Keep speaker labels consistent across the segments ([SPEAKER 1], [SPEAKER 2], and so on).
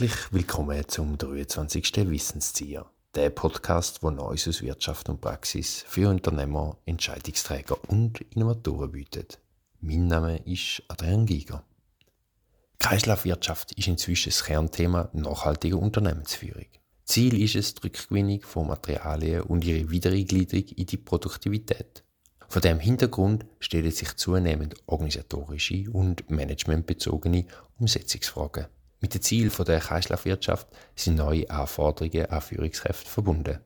[SPEAKER 1] Herzlich willkommen zum 23. Wissenszieher, der Podcast, wo Neues aus Wirtschaft und Praxis für Unternehmer, Entscheidungsträger und Innovatoren bietet. Mein Name ist Adrian Giger. Kreislaufwirtschaft ist inzwischen das Kernthema nachhaltiger Unternehmensführung. Ziel ist es die Rückgewinnung von Materialien und ihre Wiedereingliederung in die Produktivität. Vor dem Hintergrund stellen sich zunehmend organisatorische und managementbezogene Umsetzungsfragen. Mit dem Ziel der Kreislaufwirtschaft sind neue Anforderungen an Führungskräfte verbunden.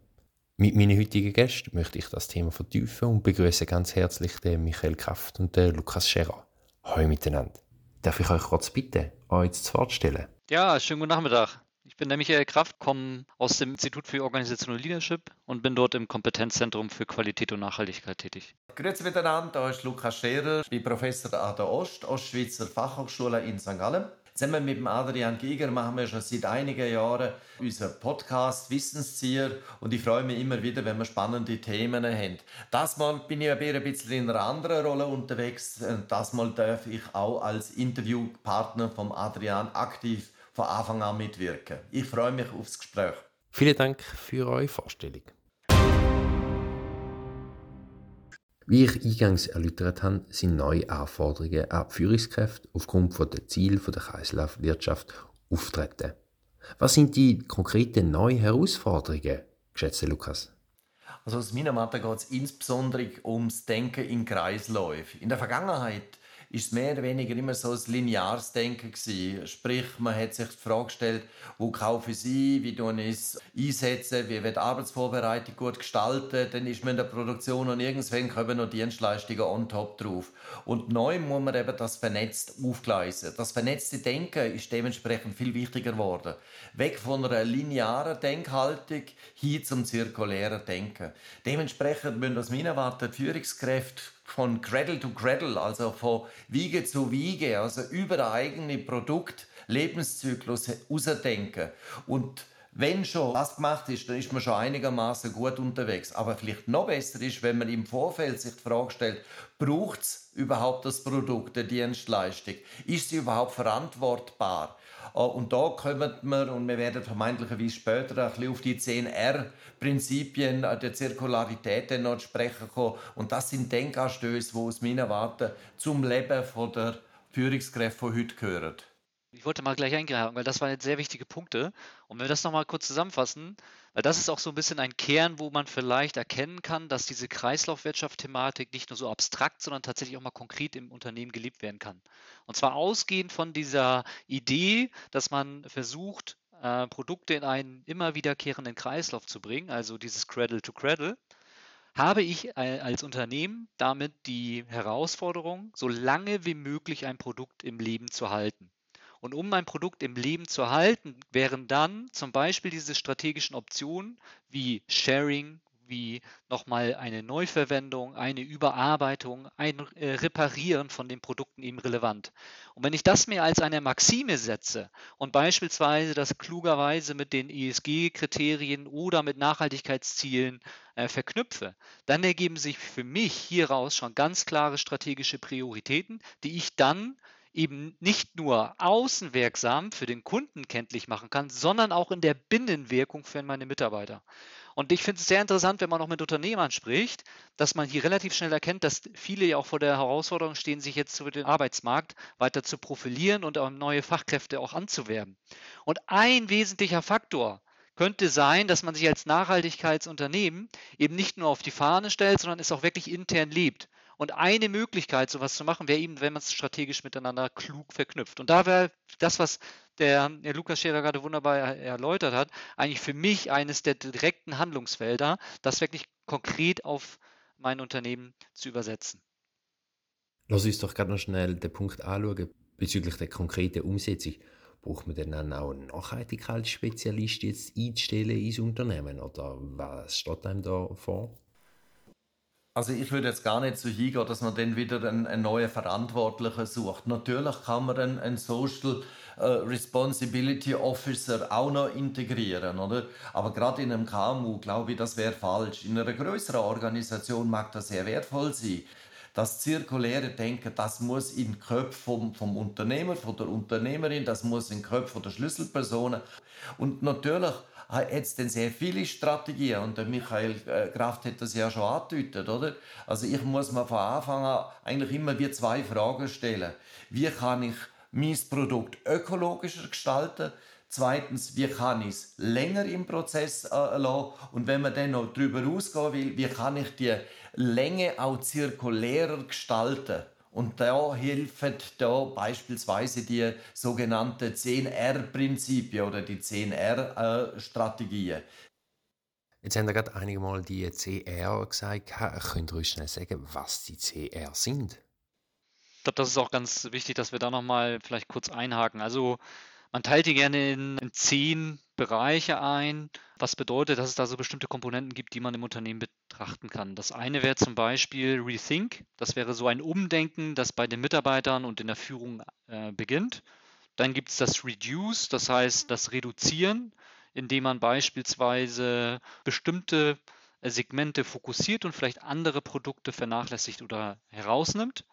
[SPEAKER 1] Mit meinen heutigen Gästen möchte ich das Thema vertiefen und begrüße ganz herzlich den Michael Kraft und den Lukas Scherer. Hallo miteinander. Darf ich euch kurz bitten, euch zu Wort stellen?
[SPEAKER 2] Ja, schönen guten Nachmittag. Ich bin der Michael Kraft, komme aus dem Institut für Organizational Leadership und bin dort im Kompetenzzentrum für Qualität und Nachhaltigkeit tätig.
[SPEAKER 3] Grüezi miteinander, hier ist Lukas Scherer, ich bin Professor an der Ost, Ostschweizer Fachhochschule in St. Gallen. Zusammen mit dem Adrian Giger machen wir schon seit einigen Jahren unseren Podcast Wissenszieher und ich freue mich immer wieder, wenn wir spannende Themen haben. Das Mal bin ich ein bisschen in einer anderen Rolle unterwegs. Das Mal darf ich auch als Interviewpartner vom Adrian aktiv von Anfang an mitwirken. Ich freue mich aufs Gespräch.
[SPEAKER 1] Vielen Dank für eure Vorstellung. Wie ich eingangs erläutert habe, sind neue Anforderungen an die Führungskräfte aufgrund der Ziele der Kreislaufwirtschaft auftreten. Was sind die konkreten neuen Herausforderungen, geschätzter Lukas?
[SPEAKER 3] Also aus meiner Meinung geht es insbesondere ums Denken in Kreisläufen. In der Vergangenheit ist mehr oder weniger immer so ein lineares Denken gewesen. Sprich, man hat sich die Frage gestellt, wo kaufe ich ein, wie tue ich es einsetzen, wie wird die Arbeitsvorbereitung gut gestaltet, dann ist man in der Produktion und irgendwann kommen noch Dienstleistungen on top drauf. Und neu muss man eben das vernetzt aufgleisen. Das vernetzte Denken ist dementsprechend viel wichtiger geworden. Weg von einer linearen Denkhaltung hin zum zirkulären Denken. Dementsprechend müssen aus meiner Warte Führungskräfte von Cradle to Cradle, also von Wiege zu Wiege, also über der eigene Produkt Lebenszyklus ausdenken. Und wenn schon was gemacht ist, dann ist man schon einigermaßen gut unterwegs. Aber vielleicht noch besser ist, wenn man im Vorfeld sich die Frage stellt, braucht es überhaupt das Produkt, die Dienstleistung? Ist sie überhaupt verantwortbar? Äh, und da kommen wir, und wir werden vermeintlicherweise später ein bisschen auf die 10R-Prinzipien der Zirkularität noch sprechen kommen. Und das sind Denkanstöße, die aus meiner Warte zum Leben der Führungskräfte von heute gehören.
[SPEAKER 2] Ich wollte mal gleich eingreifen, weil das waren jetzt sehr wichtige Punkte. Und wenn wir das nochmal kurz zusammenfassen, weil das ist auch so ein bisschen ein Kern, wo man vielleicht erkennen kann, dass diese Kreislaufwirtschaft-Thematik nicht nur so abstrakt, sondern tatsächlich auch mal konkret im Unternehmen gelebt werden kann. Und zwar ausgehend von dieser Idee, dass man versucht, äh, Produkte in einen immer wiederkehrenden Kreislauf zu bringen, also dieses Cradle to Cradle, habe ich als Unternehmen damit die Herausforderung, so lange wie möglich ein Produkt im Leben zu halten. Und um mein Produkt im Leben zu halten, wären dann zum Beispiel diese strategischen Optionen wie Sharing, wie nochmal eine Neuverwendung, eine Überarbeitung, ein äh, Reparieren von den Produkten eben relevant. Und wenn ich das mir als eine Maxime setze und beispielsweise das klugerweise mit den ESG-Kriterien oder mit Nachhaltigkeitszielen äh, verknüpfe, dann ergeben sich für mich hieraus schon ganz klare strategische Prioritäten, die ich dann eben nicht nur außenwirksam für den Kunden kenntlich machen kann, sondern auch in der Binnenwirkung für meine Mitarbeiter. Und ich finde es sehr interessant, wenn man noch mit Unternehmern spricht, dass man hier relativ schnell erkennt, dass viele ja auch vor der Herausforderung stehen, sich jetzt über den Arbeitsmarkt weiter zu profilieren und auch neue Fachkräfte auch anzuwerben. Und ein wesentlicher Faktor, könnte sein, dass man sich als Nachhaltigkeitsunternehmen eben nicht nur auf die Fahne stellt, sondern es auch wirklich intern lebt. Und eine Möglichkeit, sowas zu machen, wäre eben, wenn man es strategisch miteinander klug verknüpft. Und da wäre das, was der, der Lukas Scherer gerade wunderbar erläutert hat, eigentlich für mich eines der direkten Handlungsfelder, das wirklich konkret auf mein Unternehmen zu übersetzen.
[SPEAKER 1] Lass uns doch gerade noch schnell den Punkt anschauen bezüglich der konkreten Umsetzung. Braucht man denn dann auch einen Nachhaltigkeitsspezialist jetzt einzustellen ins Unternehmen oder was steht einem da vor?
[SPEAKER 3] Also ich würde jetzt gar nicht so hingehen, dass man dann wieder einen, einen neuen Verantwortlichen sucht. Natürlich kann man einen, einen Social äh, Responsibility Officer auch noch integrieren, oder? Aber gerade in einem KMU glaube ich, das wäre falsch. In einer größeren Organisation mag das sehr wertvoll sein. Das zirkuläre Denken, das muss in den Köpfen vom, vom Unternehmer, von der Unternehmerin, das muss in den Köpfen der Schlüsselpersonen. Und natürlich hat es dann sehr viele Strategien und der Michael äh, Kraft hat das ja schon angedeutet, oder? Also ich muss mir von Anfang an eigentlich immer wie zwei Fragen stellen. Wie kann ich mein Produkt ökologischer gestalten? Zweitens, wie kann ich es länger im Prozess äh, lassen? Und wenn man dann noch darüber ausgehen will, wie kann ich die Länge auch zirkulärer gestalten? Und da helfen da beispielsweise die sogenannten 10R-Prinzipien oder die 10R-Strategien.
[SPEAKER 1] Jetzt haben wir gerade einige Mal die CR gesagt. Könnt ihr uns schnell sagen, was die CR sind?
[SPEAKER 2] Ich glaube, das ist auch ganz wichtig, dass wir da nochmal vielleicht kurz einhaken. Also man teilt die gerne in, in zehn Bereiche ein, was bedeutet, dass es da so bestimmte Komponenten gibt, die man im Unternehmen betrachten kann. Das eine wäre zum Beispiel Rethink. Das wäre so ein Umdenken, das bei den Mitarbeitern und in der Führung äh, beginnt. Dann gibt es das Reduce, das heißt das Reduzieren, indem man beispielsweise bestimmte äh, Segmente fokussiert und vielleicht andere Produkte vernachlässigt oder herausnimmt.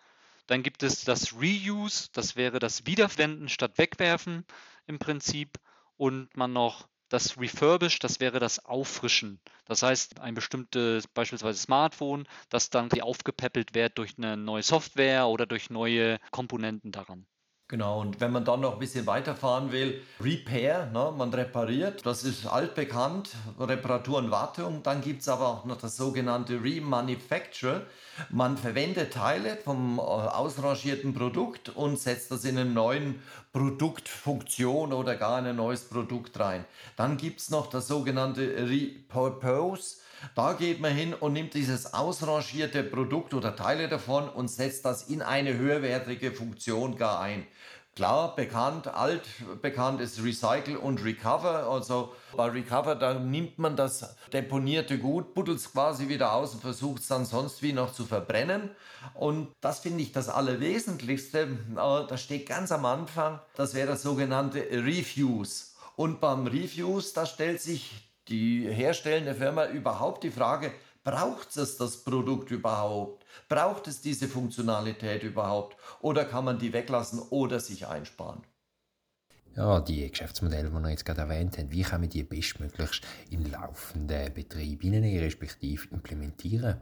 [SPEAKER 2] Dann gibt es das Reuse, das wäre das Wiederverwenden statt Wegwerfen im Prinzip. Und man noch das Refurbish, das wäre das Auffrischen. Das heißt, ein bestimmtes, beispielsweise Smartphone, das dann aufgepäppelt wird durch eine neue Software oder durch neue Komponenten daran.
[SPEAKER 3] Genau, und wenn man dann noch ein bisschen weiterfahren will, Repair, ne, man repariert, das ist altbekannt, Reparatur und Wartung. Dann gibt es aber auch noch das sogenannte Remanufacture. Man verwendet Teile vom äh, ausrangierten Produkt und setzt das in einen neuen Produktfunktion oder gar in ein neues Produkt rein. Dann gibt es noch das sogenannte Repurpose. Da geht man hin und nimmt dieses ausrangierte Produkt oder Teile davon und setzt das in eine höherwertige Funktion gar ein. Klar, bekannt, alt bekannt ist Recycle und Recover. Also bei Recover, da nimmt man das deponierte Gut, buddelt es quasi wieder aus und versucht es dann sonst wie noch zu verbrennen. Und das finde ich das Allerwesentlichste. Äh, das steht ganz am Anfang. Das wäre das sogenannte Refuse. Und beim Refuse, da stellt sich die herstellende Firma überhaupt die Frage, braucht es das Produkt überhaupt? Braucht es diese Funktionalität überhaupt oder kann man die weglassen oder sich einsparen?
[SPEAKER 1] Ja, die Geschäftsmodelle, die wir jetzt gerade erwähnt haben, wie kann man die bestmöglichst in laufenden Betrieb hineinnehmen, respektive implementieren?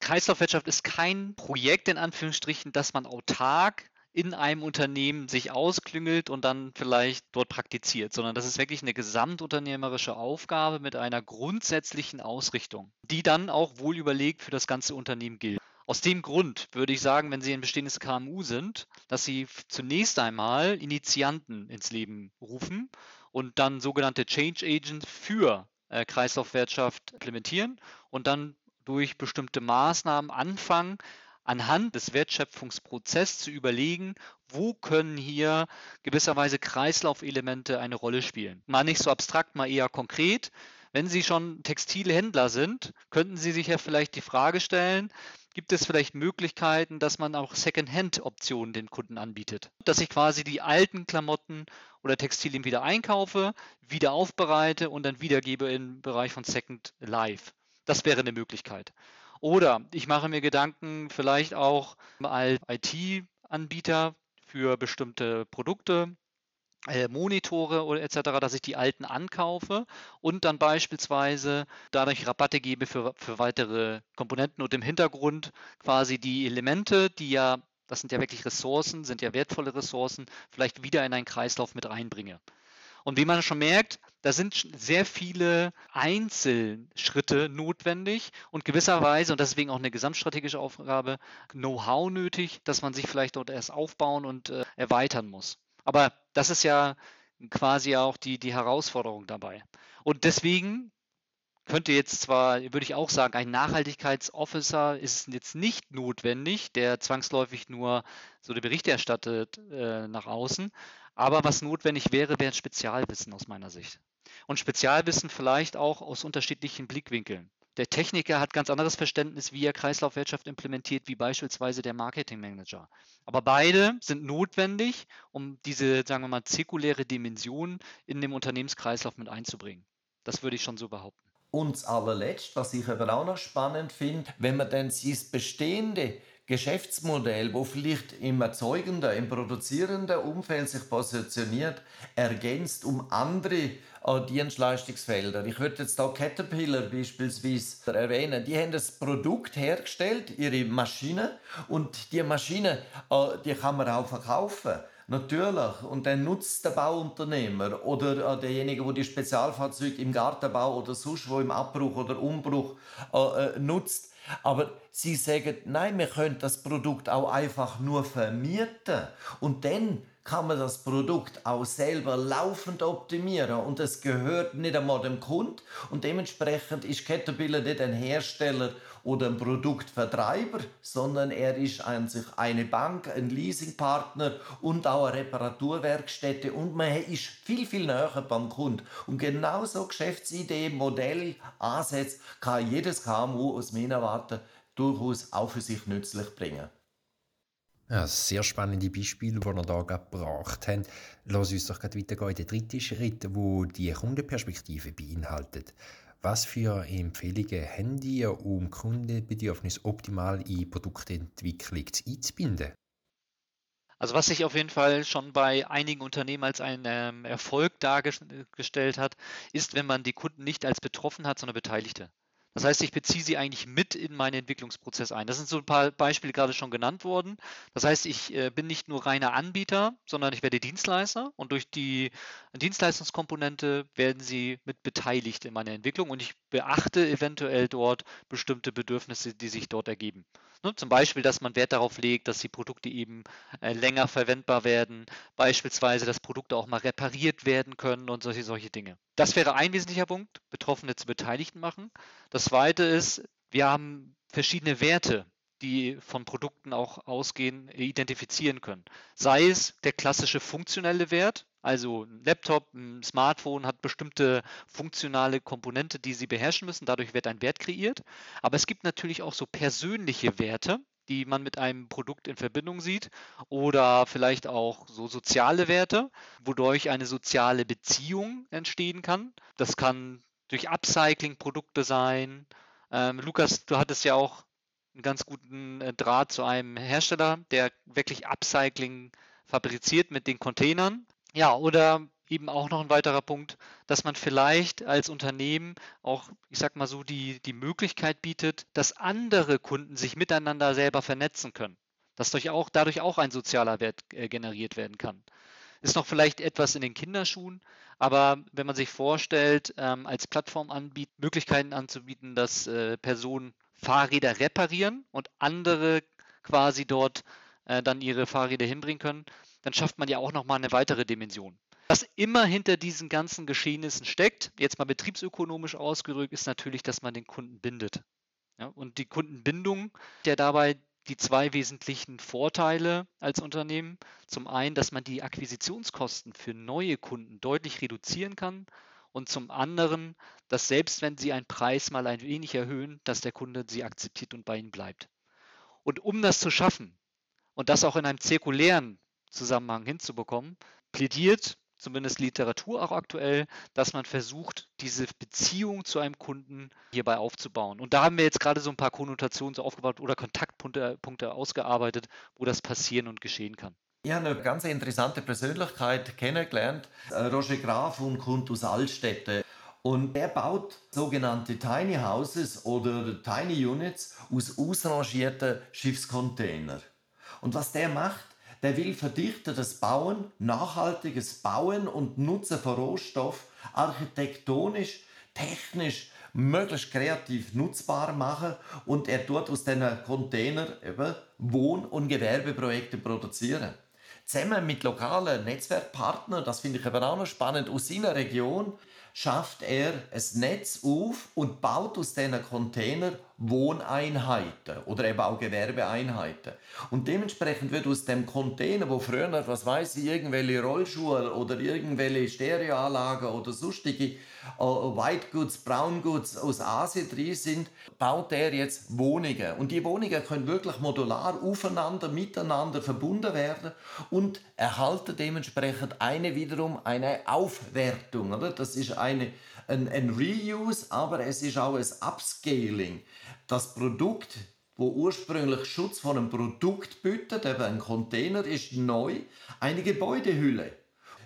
[SPEAKER 2] Kreislaufwirtschaft ist kein Projekt in Anführungsstrichen, das man autark in einem Unternehmen sich ausklüngelt und dann vielleicht dort praktiziert, sondern das ist wirklich eine gesamtunternehmerische Aufgabe mit einer grundsätzlichen Ausrichtung, die dann auch wohl überlegt für das ganze Unternehmen gilt. Aus dem Grund würde ich sagen, wenn Sie ein bestehendes KMU sind, dass Sie zunächst einmal Initianten ins Leben rufen und dann sogenannte Change Agents für äh, Kreislaufwirtschaft implementieren und dann durch bestimmte Maßnahmen anfangen, anhand des Wertschöpfungsprozesses zu überlegen, wo können hier gewisserweise Kreislaufelemente eine Rolle spielen. Mal nicht so abstrakt, mal eher konkret. Wenn Sie schon Textilhändler sind, könnten Sie sich ja vielleicht die Frage stellen, gibt es vielleicht Möglichkeiten, dass man auch Second-Hand-Optionen den Kunden anbietet? Dass ich quasi die alten Klamotten oder Textilien wieder einkaufe, wieder aufbereite und dann wiedergebe im Bereich von Second Life. Das wäre eine Möglichkeit. Oder ich mache mir Gedanken vielleicht auch als IT-Anbieter für bestimmte Produkte, äh, Monitore oder etc., dass ich die alten ankaufe und dann beispielsweise dadurch Rabatte gebe für, für weitere Komponenten und im Hintergrund quasi die Elemente, die ja, das sind ja wirklich Ressourcen, sind ja wertvolle Ressourcen, vielleicht wieder in einen Kreislauf mit reinbringe. Und wie man schon merkt, da sind sehr viele Einzelschritte notwendig und gewisserweise, und deswegen auch eine gesamtstrategische Aufgabe, Know-how nötig, dass man sich vielleicht dort erst aufbauen und äh, erweitern muss. Aber das ist ja quasi auch die, die Herausforderung dabei. Und deswegen könnte jetzt zwar, würde ich auch sagen, ein Nachhaltigkeitsofficer ist jetzt nicht notwendig, der zwangsläufig nur so die Berichte erstattet äh, nach außen, aber was notwendig wäre, wäre Spezialwissen aus meiner Sicht. Und Spezialwissen vielleicht auch aus unterschiedlichen Blickwinkeln. Der Techniker hat ganz anderes Verständnis, wie er Kreislaufwirtschaft implementiert, wie beispielsweise der Marketingmanager. Aber beide sind notwendig, um diese, sagen wir mal, zirkuläre Dimension in dem Unternehmenskreislauf mit einzubringen. Das würde ich schon so behaupten.
[SPEAKER 3] Und das was ich aber auch noch spannend finde, wenn man dann sein bestehende Geschäftsmodell, wo vielleicht im erzeugenden, im produzierenden Umfeld sich positioniert, ergänzt um andere äh, Dienstleistungsfelder. Ich würde jetzt da Caterpillar beispielsweise erwähnen. Die haben das Produkt hergestellt, ihre Maschine, und die Maschine, äh, die kann man auch verkaufen. Natürlich. Und dann nutzt der Bauunternehmer oder äh, derjenige, der die Spezialfahrzeuge im Gartenbau oder sonst wo im Abbruch oder Umbruch äh, nutzt, aber sie sagen, nein, wir können das Produkt auch einfach nur vermieten. Und dann kann man das Produkt auch selber laufend optimieren und es gehört nicht einmal dem Kunden und dementsprechend ist Caterpillar nicht ein Hersteller oder ein Produktvertreiber, sondern er ist an sich eine Bank, ein Leasingpartner und auch eine Reparaturwerkstätte und man ist viel, viel näher beim Kunden. Und genauso Geschäftsidee, Modell, Ansätze kann jedes KMU aus meiner Warte durchaus auch für sich nützlich bringen.
[SPEAKER 1] Ja, sehr spannende Beispiele, die wir da gebracht haben. Lass uns doch weitergehen in den dritten Schritt, wo die Kundenperspektive beinhaltet. Was für Empfehlungen haben die, um Kundenbedürfnisse optimal in Produktentwicklung einzubinden?
[SPEAKER 2] Also was sich auf jeden Fall schon bei einigen Unternehmen als ein ähm, Erfolg dargestellt hat, ist, wenn man die Kunden nicht als betroffen hat, sondern Beteiligte. Das heißt, ich beziehe sie eigentlich mit in meinen Entwicklungsprozess ein. Das sind so ein paar Beispiele gerade schon genannt worden. Das heißt, ich äh, bin nicht nur reiner Anbieter, sondern ich werde Dienstleister und durch die Dienstleistungskomponente werden sie mit beteiligt in meiner Entwicklung und ich beachte eventuell dort bestimmte Bedürfnisse, die sich dort ergeben. Ne, zum Beispiel, dass man Wert darauf legt, dass die Produkte eben äh, länger verwendbar werden, beispielsweise, dass Produkte auch mal repariert werden können und solche, solche Dinge. Das wäre ein wesentlicher Punkt, Betroffene zu Beteiligten machen. Das zweite ist, wir haben verschiedene Werte, die von Produkten auch ausgehen, identifizieren können. Sei es der klassische funktionelle Wert, also ein Laptop, ein Smartphone hat bestimmte funktionale Komponente, die sie beherrschen müssen. Dadurch wird ein Wert kreiert. Aber es gibt natürlich auch so persönliche Werte, die man mit einem Produkt in Verbindung sieht oder vielleicht auch so soziale Werte, wodurch eine soziale Beziehung entstehen kann. Das kann durch Upcycling-Produkte sein. Ähm, Lukas, du hattest ja auch einen ganz guten äh, Draht zu einem Hersteller, der wirklich Upcycling fabriziert mit den Containern. Ja, oder eben auch noch ein weiterer Punkt, dass man vielleicht als Unternehmen auch, ich sag mal so, die, die Möglichkeit bietet, dass andere Kunden sich miteinander selber vernetzen können. Dass durch auch, dadurch auch ein sozialer Wert äh, generiert werden kann. Ist noch vielleicht etwas in den Kinderschuhen, aber wenn man sich vorstellt, ähm, als Plattform anbietet, Möglichkeiten anzubieten, dass äh, Personen Fahrräder reparieren und andere quasi dort äh, dann ihre Fahrräder hinbringen können, dann schafft man ja auch nochmal eine weitere Dimension. Was immer hinter diesen ganzen Geschehnissen steckt, jetzt mal betriebsökonomisch ausgedrückt, ist natürlich, dass man den Kunden bindet. Ja, und die Kundenbindung, der dabei die zwei wesentlichen Vorteile als Unternehmen. Zum einen, dass man die Akquisitionskosten für neue Kunden deutlich reduzieren kann und zum anderen, dass selbst wenn Sie einen Preis mal ein wenig erhöhen, dass der Kunde Sie akzeptiert und bei Ihnen bleibt. Und um das zu schaffen und das auch in einem zirkulären Zusammenhang hinzubekommen, plädiert zumindest Literatur auch aktuell, dass man versucht, diese Beziehung zu einem Kunden hierbei aufzubauen. Und da haben wir jetzt gerade so ein paar Konnotationen so aufgebaut oder Kontaktpunkte Punkte ausgearbeitet, wo das passieren und geschehen kann.
[SPEAKER 3] Ich habe eine ganz interessante Persönlichkeit kennengelernt, äh, Roger Graf und kommt aus Altstädte. Und er baut sogenannte Tiny Houses oder Tiny Units aus ausrangierten Schiffscontainern. Und was der macht, der will verdichtetes Bauen, nachhaltiges Bauen und Nutzen von Rohstoff architektonisch, technisch möglichst kreativ nutzbar machen und er tut aus diesen Container eben Wohn- und Gewerbeprojekte produzieren. Zusammen mit lokalen Netzwerkpartnern, das finde ich aber auch noch spannend, aus seiner Region schafft er ein Netz auf und baut aus diesen Container Wohneinheiten oder eben auch Gewerbeeinheiten. Und dementsprechend wird aus dem Container, wo früher, was weiß ich, irgendwelche Rollschuhe oder irgendwelche Stereoanlagen oder sonstige äh, White Goods, Brown Goods aus Asien drin sind, baut er jetzt Wohnungen. Und die Wohnungen können wirklich modular aufeinander, miteinander verbunden werden und erhalten dementsprechend eine wiederum eine Aufwertung. Oder? Das ist eine, ein, ein Reuse, aber es ist auch ein Upscaling. Das Produkt, wo ursprünglich Schutz von einem Produkt bietet, eben ein Container, ist neu eine Gebäudehülle.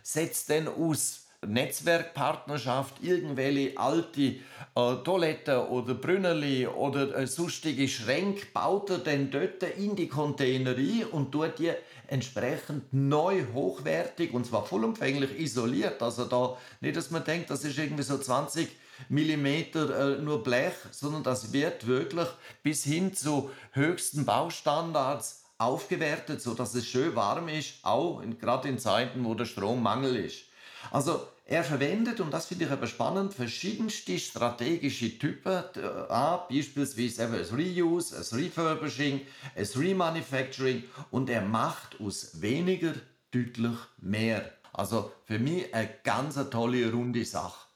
[SPEAKER 3] Setzt dann aus Netzwerkpartnerschaft irgendwelche alte äh, Toiletten oder Brünneli oder äh, sonstige Schränke baut er dann dort in die Container ein und tut die entsprechend neu hochwertig und zwar vollumfänglich isoliert. Also da nicht, dass man denkt, das ist irgendwie so 20 Millimeter äh, nur Blech, sondern das wird wirklich bis hin zu höchsten Baustandards aufgewertet, so dass es schön warm ist, auch gerade in Zeiten, wo der Strommangel ist. Also er verwendet, und das finde ich aber spannend, verschiedenste strategische Typen an, beispielsweise eben ein Reuse, ein Refurbishing, ein Remanufacturing und er macht aus weniger deutlich mehr. Also für mich eine ganz tolle, runde Sache.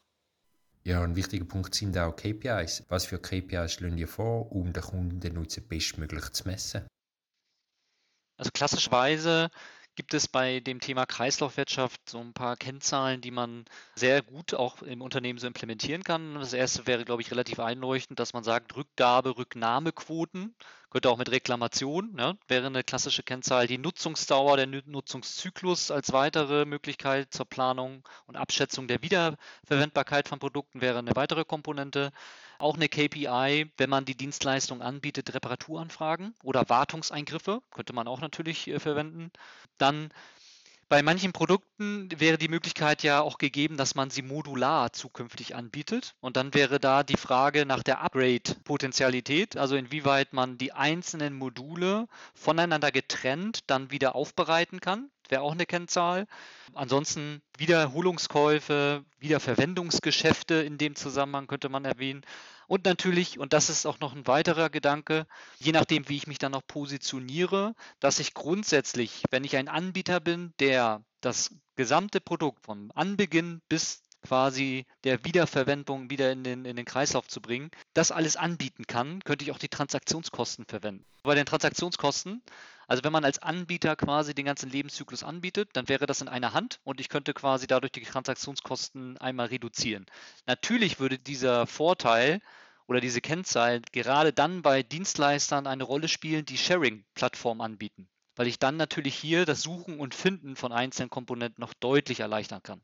[SPEAKER 1] Ja, ein wichtiger Punkt sind auch KPIs. Was für KPIs schlagen ihr vor, um den Kundennutzen bestmöglich zu messen?
[SPEAKER 2] Also klassischerweise gibt es bei dem Thema Kreislaufwirtschaft so ein paar Kennzahlen, die man sehr gut auch im Unternehmen so implementieren kann. Das erste wäre, glaube ich, relativ einleuchtend, dass man sagt, Rückgabe, Rücknahmequoten, könnte auch mit Reklamation, ne, wäre eine klassische Kennzahl. Die Nutzungsdauer, der Nutzungszyklus als weitere Möglichkeit zur Planung und Abschätzung der Wiederverwendbarkeit von Produkten wäre eine weitere Komponente. Auch eine KPI, wenn man die Dienstleistung anbietet, Reparaturanfragen oder Wartungseingriffe, könnte man auch natürlich äh, verwenden. Dann bei manchen Produkten wäre die Möglichkeit ja auch gegeben, dass man sie modular zukünftig anbietet. Und dann wäre da die Frage nach der Upgrade-Potenzialität, also inwieweit man die einzelnen Module voneinander getrennt dann wieder aufbereiten kann. Wäre auch eine Kennzahl. Ansonsten Wiederholungskäufe, Wiederverwendungsgeschäfte in dem Zusammenhang könnte man erwähnen. Und natürlich, und das ist auch noch ein weiterer Gedanke, je nachdem, wie ich mich dann noch positioniere, dass ich grundsätzlich, wenn ich ein Anbieter bin, der das gesamte Produkt vom Anbeginn bis quasi der Wiederverwendung wieder in den, in den Kreislauf zu bringen, das alles anbieten kann, könnte ich auch die Transaktionskosten verwenden. Bei den Transaktionskosten, also wenn man als Anbieter quasi den ganzen Lebenszyklus anbietet, dann wäre das in einer Hand und ich könnte quasi dadurch die Transaktionskosten einmal reduzieren. Natürlich würde dieser Vorteil oder diese Kennzahl gerade dann bei Dienstleistern eine Rolle spielen, die Sharing-Plattformen anbieten, weil ich dann natürlich hier das Suchen und Finden von einzelnen Komponenten noch deutlich erleichtern kann.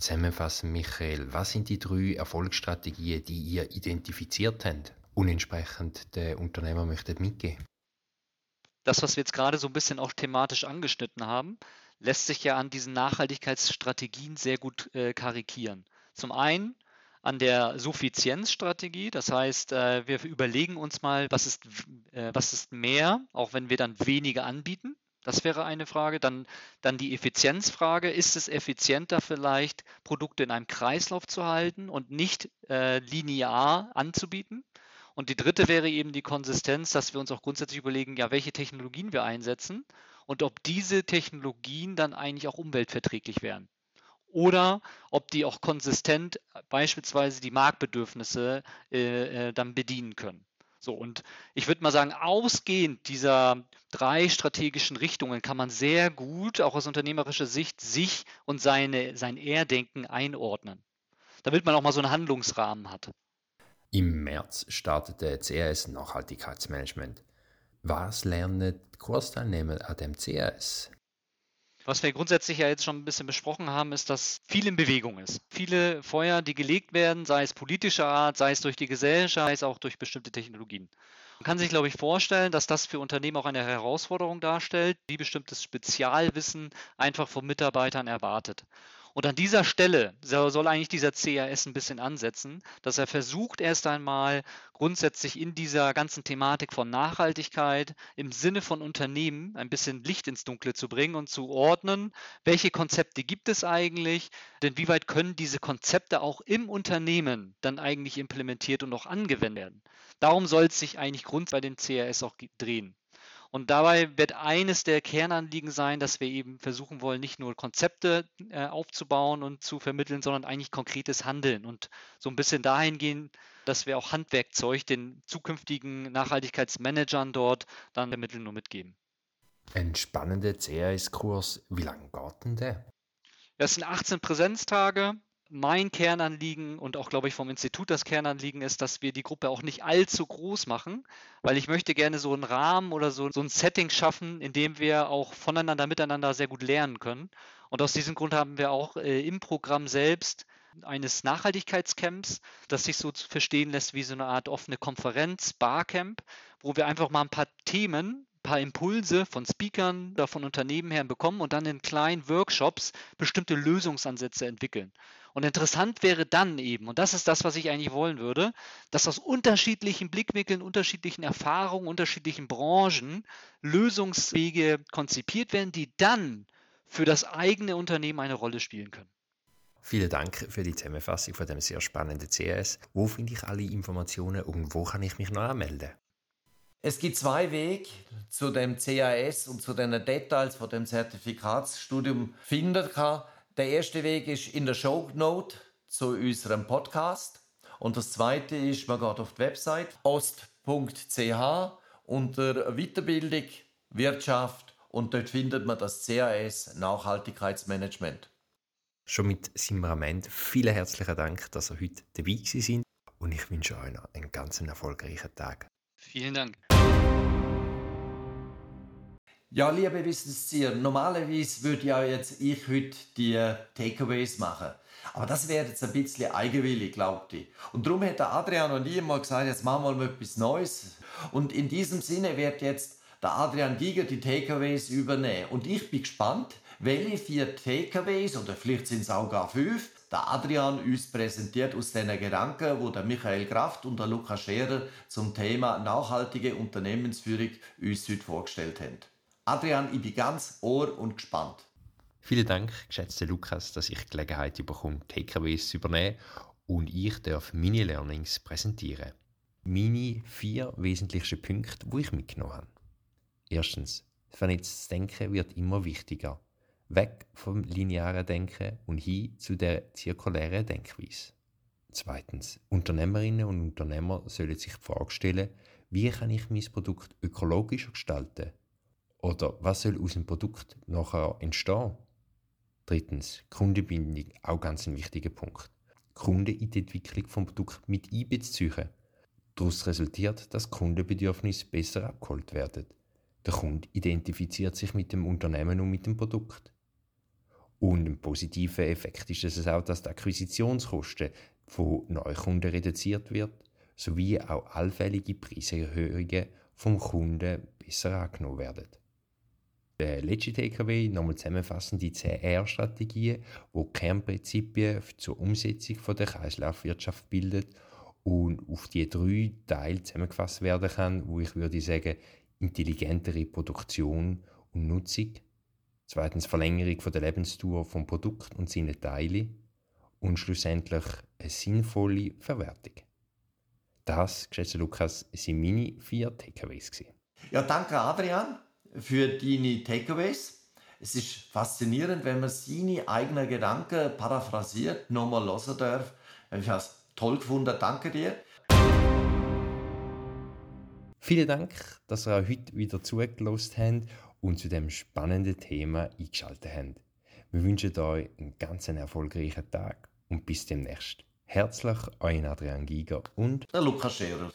[SPEAKER 1] Zusammenfassen, Michael, was sind die drei Erfolgsstrategien, die ihr identifiziert habt und entsprechend den Unternehmer möchtet mitgeben?
[SPEAKER 2] Das, was wir jetzt gerade so ein bisschen auch thematisch angeschnitten haben, lässt sich ja an diesen Nachhaltigkeitsstrategien sehr gut äh, karikieren. Zum einen an der Suffizienzstrategie, das heißt, äh, wir überlegen uns mal, was ist, äh, was ist mehr, auch wenn wir dann weniger anbieten. Das wäre eine Frage. Dann, dann die Effizienzfrage. Ist es effizienter vielleicht, Produkte in einem Kreislauf zu halten und nicht äh, linear anzubieten? Und die dritte wäre eben die Konsistenz, dass wir uns auch grundsätzlich überlegen, ja, welche Technologien wir einsetzen und ob diese Technologien dann eigentlich auch umweltverträglich wären. Oder ob die auch konsistent beispielsweise die Marktbedürfnisse äh, äh dann bedienen können. So, und ich würde mal sagen, ausgehend dieser drei strategischen Richtungen kann man sehr gut, auch aus unternehmerischer Sicht, sich und seine, sein Erdenken einordnen, damit man auch mal so einen Handlungsrahmen hat.
[SPEAKER 1] Im März startete CRS Nachhaltigkeitsmanagement. Was lernen Kursteilnehmer an dem CRS?
[SPEAKER 2] Was wir grundsätzlich ja jetzt schon ein bisschen besprochen haben, ist, dass viel in Bewegung ist. Viele Feuer, die gelegt werden, sei es politischer Art, sei es durch die Gesellschaft, sei es auch durch bestimmte Technologien. Man kann sich, glaube ich, vorstellen, dass das für Unternehmen auch eine Herausforderung darstellt, die bestimmtes Spezialwissen einfach von Mitarbeitern erwartet. Und an dieser Stelle soll eigentlich dieser CAS ein bisschen ansetzen, dass er versucht erst einmal grundsätzlich in dieser ganzen Thematik von Nachhaltigkeit im Sinne von Unternehmen ein bisschen Licht ins Dunkle zu bringen und zu ordnen, welche Konzepte gibt es eigentlich, denn wie weit können diese Konzepte auch im Unternehmen dann eigentlich implementiert und auch angewendet werden. Darum soll es sich eigentlich grund bei den CAS auch drehen. Und dabei wird eines der Kernanliegen sein, dass wir eben versuchen wollen, nicht nur Konzepte äh, aufzubauen und zu vermitteln, sondern eigentlich konkretes Handeln und so ein bisschen dahin gehen, dass wir auch Handwerkzeug den zukünftigen Nachhaltigkeitsmanagern dort dann vermitteln und mitgeben.
[SPEAKER 1] Ein spannender CRS-Kurs, wie lange geht denn der?
[SPEAKER 2] Das sind 18 Präsenztage mein Kernanliegen und auch, glaube ich, vom Institut das Kernanliegen ist, dass wir die Gruppe auch nicht allzu groß machen, weil ich möchte gerne so einen Rahmen oder so, so ein Setting schaffen, in dem wir auch voneinander, miteinander sehr gut lernen können. Und aus diesem Grund haben wir auch äh, im Programm selbst eines Nachhaltigkeitscamps, das sich so verstehen lässt wie so eine Art offene Konferenz, Barcamp, wo wir einfach mal ein paar Themen paar Impulse von Speakern oder von Unternehmen her bekommen und dann in kleinen Workshops bestimmte Lösungsansätze entwickeln. Und interessant wäre dann eben, und das ist das, was ich eigentlich wollen würde, dass aus unterschiedlichen Blickwinkeln, unterschiedlichen Erfahrungen, unterschiedlichen Branchen Lösungswege konzipiert werden, die dann für das eigene Unternehmen eine Rolle spielen können.
[SPEAKER 1] Vielen Dank für die Zusammenfassung von dem sehr spannenden CS. Wo finde ich alle Informationen und wo kann ich mich noch anmelden?
[SPEAKER 3] Es gibt zwei Wege zu dem CAS und zu den Details von dem Zertifikatsstudium finden kann. Der erste Weg ist in der Shownote zu unserem Podcast und das zweite ist, man geht auf die Website ost.ch unter Weiterbildung, Wirtschaft und dort findet man das CAS Nachhaltigkeitsmanagement.
[SPEAKER 1] Schon mit seinem am Ende. Vielen herzlichen Dank, dass ihr heute dabei sind und ich wünsche euch einen ganz erfolgreichen Tag.
[SPEAKER 2] Vielen Dank.
[SPEAKER 3] Ja, liebe Wissenszieher, normalerweise würde ja jetzt ich heute die Takeaways machen. Aber das wäre jetzt ein bisschen eigenwillig, glaubt ich. Und darum hat Adrian und ich mal gesagt, jetzt machen wir mal etwas Neues. Und in diesem Sinne wird jetzt der Adrian Giger die Takeaways übernehmen. Und ich bin gespannt, welche vier Takeaways, oder vielleicht sind es auch gar fünf, der Adrian uns präsentiert aus den Gedanken, wo der Michael Kraft und der Lukas Scherer zum Thema nachhaltige Unternehmensführung uns heute vorgestellt haben. Adrian, ich bin ganz ohr und gespannt.
[SPEAKER 1] Vielen Dank, geschätzter Lukas, dass ich die Gelegenheit bekomme, TKWs zu übernehmen und ich darf meine Learnings präsentieren. Meine vier wesentlichsten Punkte, die ich mitgenommen habe. Erstens, vernetztes Denken wird immer wichtiger. Weg vom linearen Denken und hin zu der zirkulären Denkweise. Zweitens, Unternehmerinnen und Unternehmer sollen sich die Frage stellen, wie kann ich mein Produkt ökologischer gestalten oder was soll aus dem Produkt nachher entstehen? Drittens, Kundenbindung, auch ganz ein wichtiger Punkt. Kunden in die Entwicklung vom Produkt mit einbeziehen. Daraus resultiert, dass Kundenbedürfnisse besser abgeholt werden. Der Kunde identifiziert sich mit dem Unternehmen und mit dem Produkt. Und ein positiver Effekt ist es auch, dass die Akquisitionskosten von Neukunden reduziert wird, sowie auch allfällige Preiserhöhungen vom Kunden besser angenommen werden. Der letzte TKW, nochmal zusammenfassend die CR-Strategie, wo Kernprinzipien zur Umsetzung von der Kreislaufwirtschaft bildet und auf die drei Teile zusammengefasst werden kann, wo ich würde sagen, intelligentere Produktion und Nutzung, zweitens Verlängerung von der Lebensdauer vom Produkt und seine Teile und schlussendlich eine sinnvolle Verwertung. Das, geschätzter Lukas, sind meine vier Takeaways.
[SPEAKER 3] Ja, danke Adrian für deine Takeaways. Es ist faszinierend, wenn man seine eigenen Gedanken paraphrasiert, nochmal hören darf. Ich habe es toll gefunden. Danke dir.
[SPEAKER 1] Vielen Dank, dass ihr auch heute wieder zugelassen habt und zu dem spannenden Thema eingeschaltet habt. Wir wünschen euch einen ganz erfolgreichen Tag und bis demnächst. Herzlich, euer Adrian Giger und
[SPEAKER 3] der Lukas Scherer.